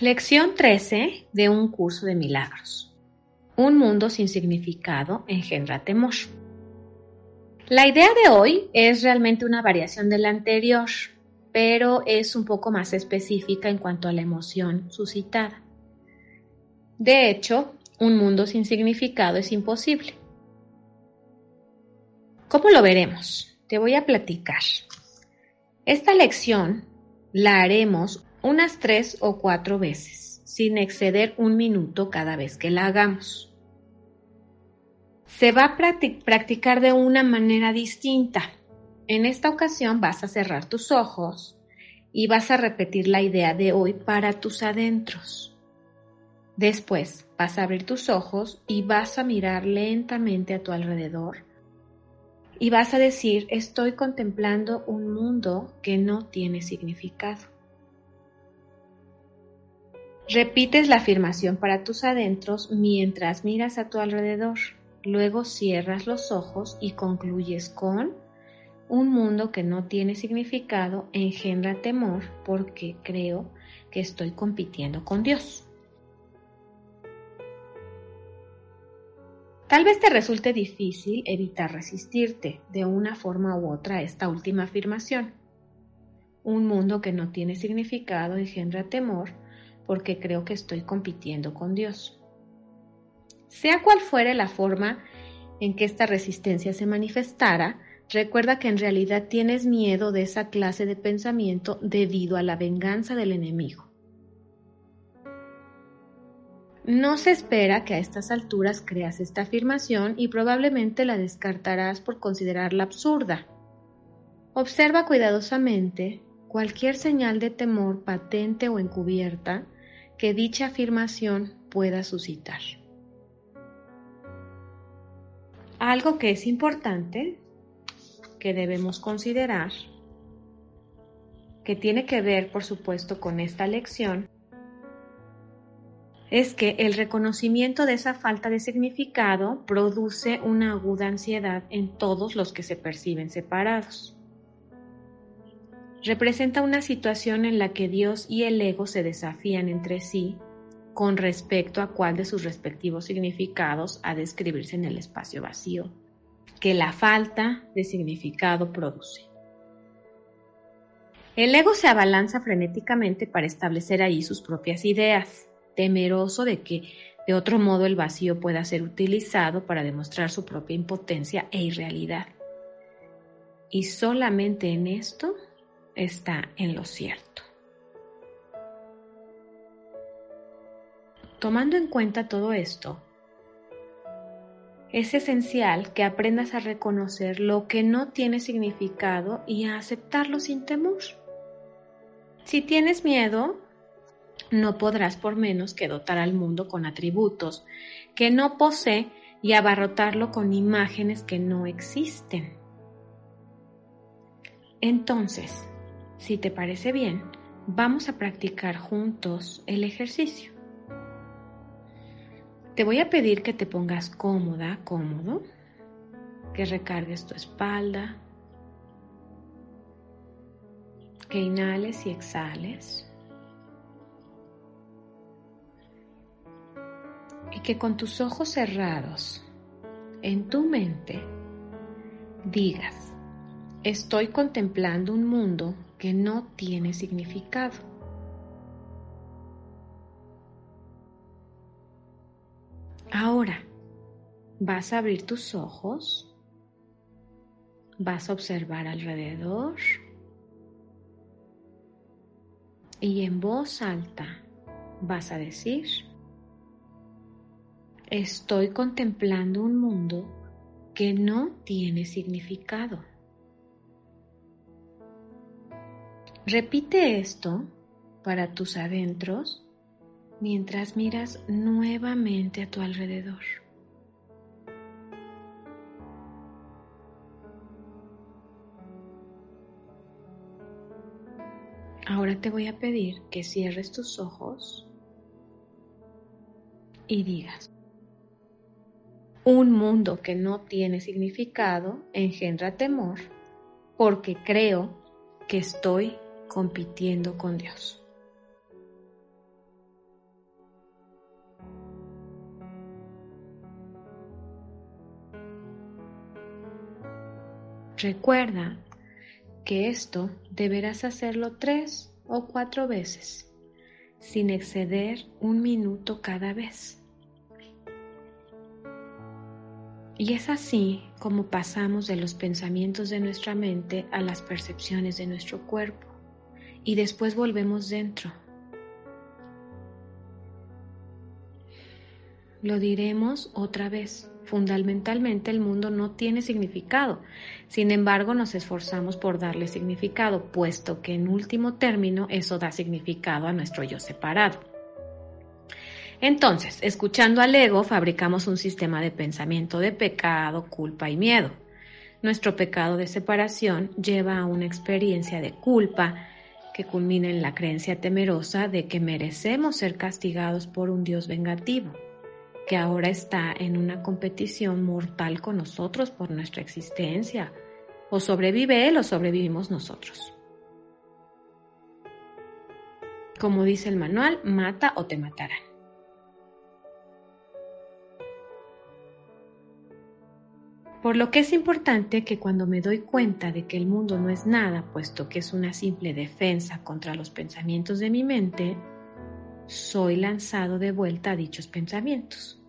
Lección 13 de un curso de milagros. Un mundo sin significado engendra temor. La idea de hoy es realmente una variación de la anterior, pero es un poco más específica en cuanto a la emoción suscitada. De hecho, un mundo sin significado es imposible. ¿Cómo lo veremos? Te voy a platicar. Esta lección la haremos unas tres o cuatro veces, sin exceder un minuto cada vez que la hagamos. Se va a practicar de una manera distinta. En esta ocasión vas a cerrar tus ojos y vas a repetir la idea de hoy para tus adentros. Después vas a abrir tus ojos y vas a mirar lentamente a tu alrededor y vas a decir, estoy contemplando un mundo que no tiene significado. Repites la afirmación para tus adentros mientras miras a tu alrededor. Luego cierras los ojos y concluyes con un mundo que no tiene significado engendra temor porque creo que estoy compitiendo con Dios. Tal vez te resulte difícil evitar resistirte de una forma u otra a esta última afirmación. Un mundo que no tiene significado engendra temor porque creo que estoy compitiendo con Dios. Sea cual fuere la forma en que esta resistencia se manifestara, recuerda que en realidad tienes miedo de esa clase de pensamiento debido a la venganza del enemigo. No se espera que a estas alturas creas esta afirmación y probablemente la descartarás por considerarla absurda. Observa cuidadosamente cualquier señal de temor patente o encubierta que dicha afirmación pueda suscitar. Algo que es importante, que debemos considerar, que tiene que ver, por supuesto, con esta lección, es que el reconocimiento de esa falta de significado produce una aguda ansiedad en todos los que se perciben separados representa una situación en la que Dios y el ego se desafían entre sí con respecto a cuál de sus respectivos significados ha de escribirse en el espacio vacío que la falta de significado produce. El ego se abalanza frenéticamente para establecer ahí sus propias ideas, temeroso de que de otro modo el vacío pueda ser utilizado para demostrar su propia impotencia e irrealidad. Y solamente en esto está en lo cierto. Tomando en cuenta todo esto, es esencial que aprendas a reconocer lo que no tiene significado y a aceptarlo sin temor. Si tienes miedo, no podrás por menos que dotar al mundo con atributos que no posee y abarrotarlo con imágenes que no existen. Entonces, si te parece bien, vamos a practicar juntos el ejercicio. Te voy a pedir que te pongas cómoda, cómodo, que recargues tu espalda, que inhales y exhales. Y que con tus ojos cerrados, en tu mente, digas, estoy contemplando un mundo que no tiene significado. Ahora vas a abrir tus ojos, vas a observar alrededor y en voz alta vas a decir, estoy contemplando un mundo que no tiene significado. Repite esto para tus adentros mientras miras nuevamente a tu alrededor. Ahora te voy a pedir que cierres tus ojos y digas, un mundo que no tiene significado engendra temor porque creo que estoy compitiendo con Dios. Recuerda que esto deberás hacerlo tres o cuatro veces, sin exceder un minuto cada vez. Y es así como pasamos de los pensamientos de nuestra mente a las percepciones de nuestro cuerpo y después volvemos dentro. Lo diremos otra vez. Fundamentalmente el mundo no tiene significado. Sin embargo, nos esforzamos por darle significado, puesto que en último término eso da significado a nuestro yo separado. Entonces, escuchando al ego, fabricamos un sistema de pensamiento de pecado, culpa y miedo. Nuestro pecado de separación lleva a una experiencia de culpa que culmina en la creencia temerosa de que merecemos ser castigados por un Dios vengativo que ahora está en una competición mortal con nosotros por nuestra existencia. O sobrevive él o sobrevivimos nosotros. Como dice el manual, mata o te matarán. Por lo que es importante que cuando me doy cuenta de que el mundo no es nada, puesto que es una simple defensa contra los pensamientos de mi mente, soy lanzado de vuelta a dichos pensamientos.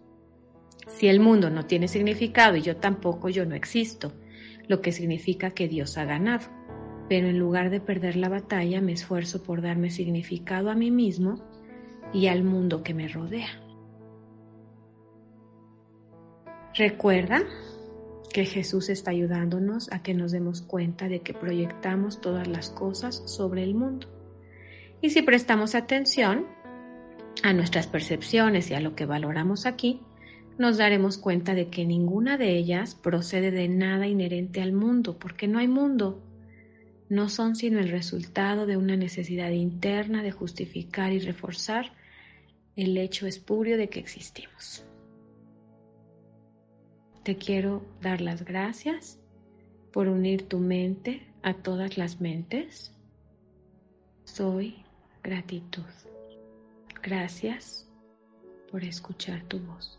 Si el mundo no tiene significado y yo tampoco, yo no existo, lo que significa que Dios ha ganado. Pero en lugar de perder la batalla, me esfuerzo por darme significado a mí mismo y al mundo que me rodea. Recuerda que Jesús está ayudándonos a que nos demos cuenta de que proyectamos todas las cosas sobre el mundo. Y si prestamos atención a nuestras percepciones y a lo que valoramos aquí, nos daremos cuenta de que ninguna de ellas procede de nada inherente al mundo, porque no hay mundo. No son sino el resultado de una necesidad interna de justificar y reforzar el hecho espurio de que existimos. Te quiero dar las gracias por unir tu mente a todas las mentes. Soy gratitud. Gracias por escuchar tu voz.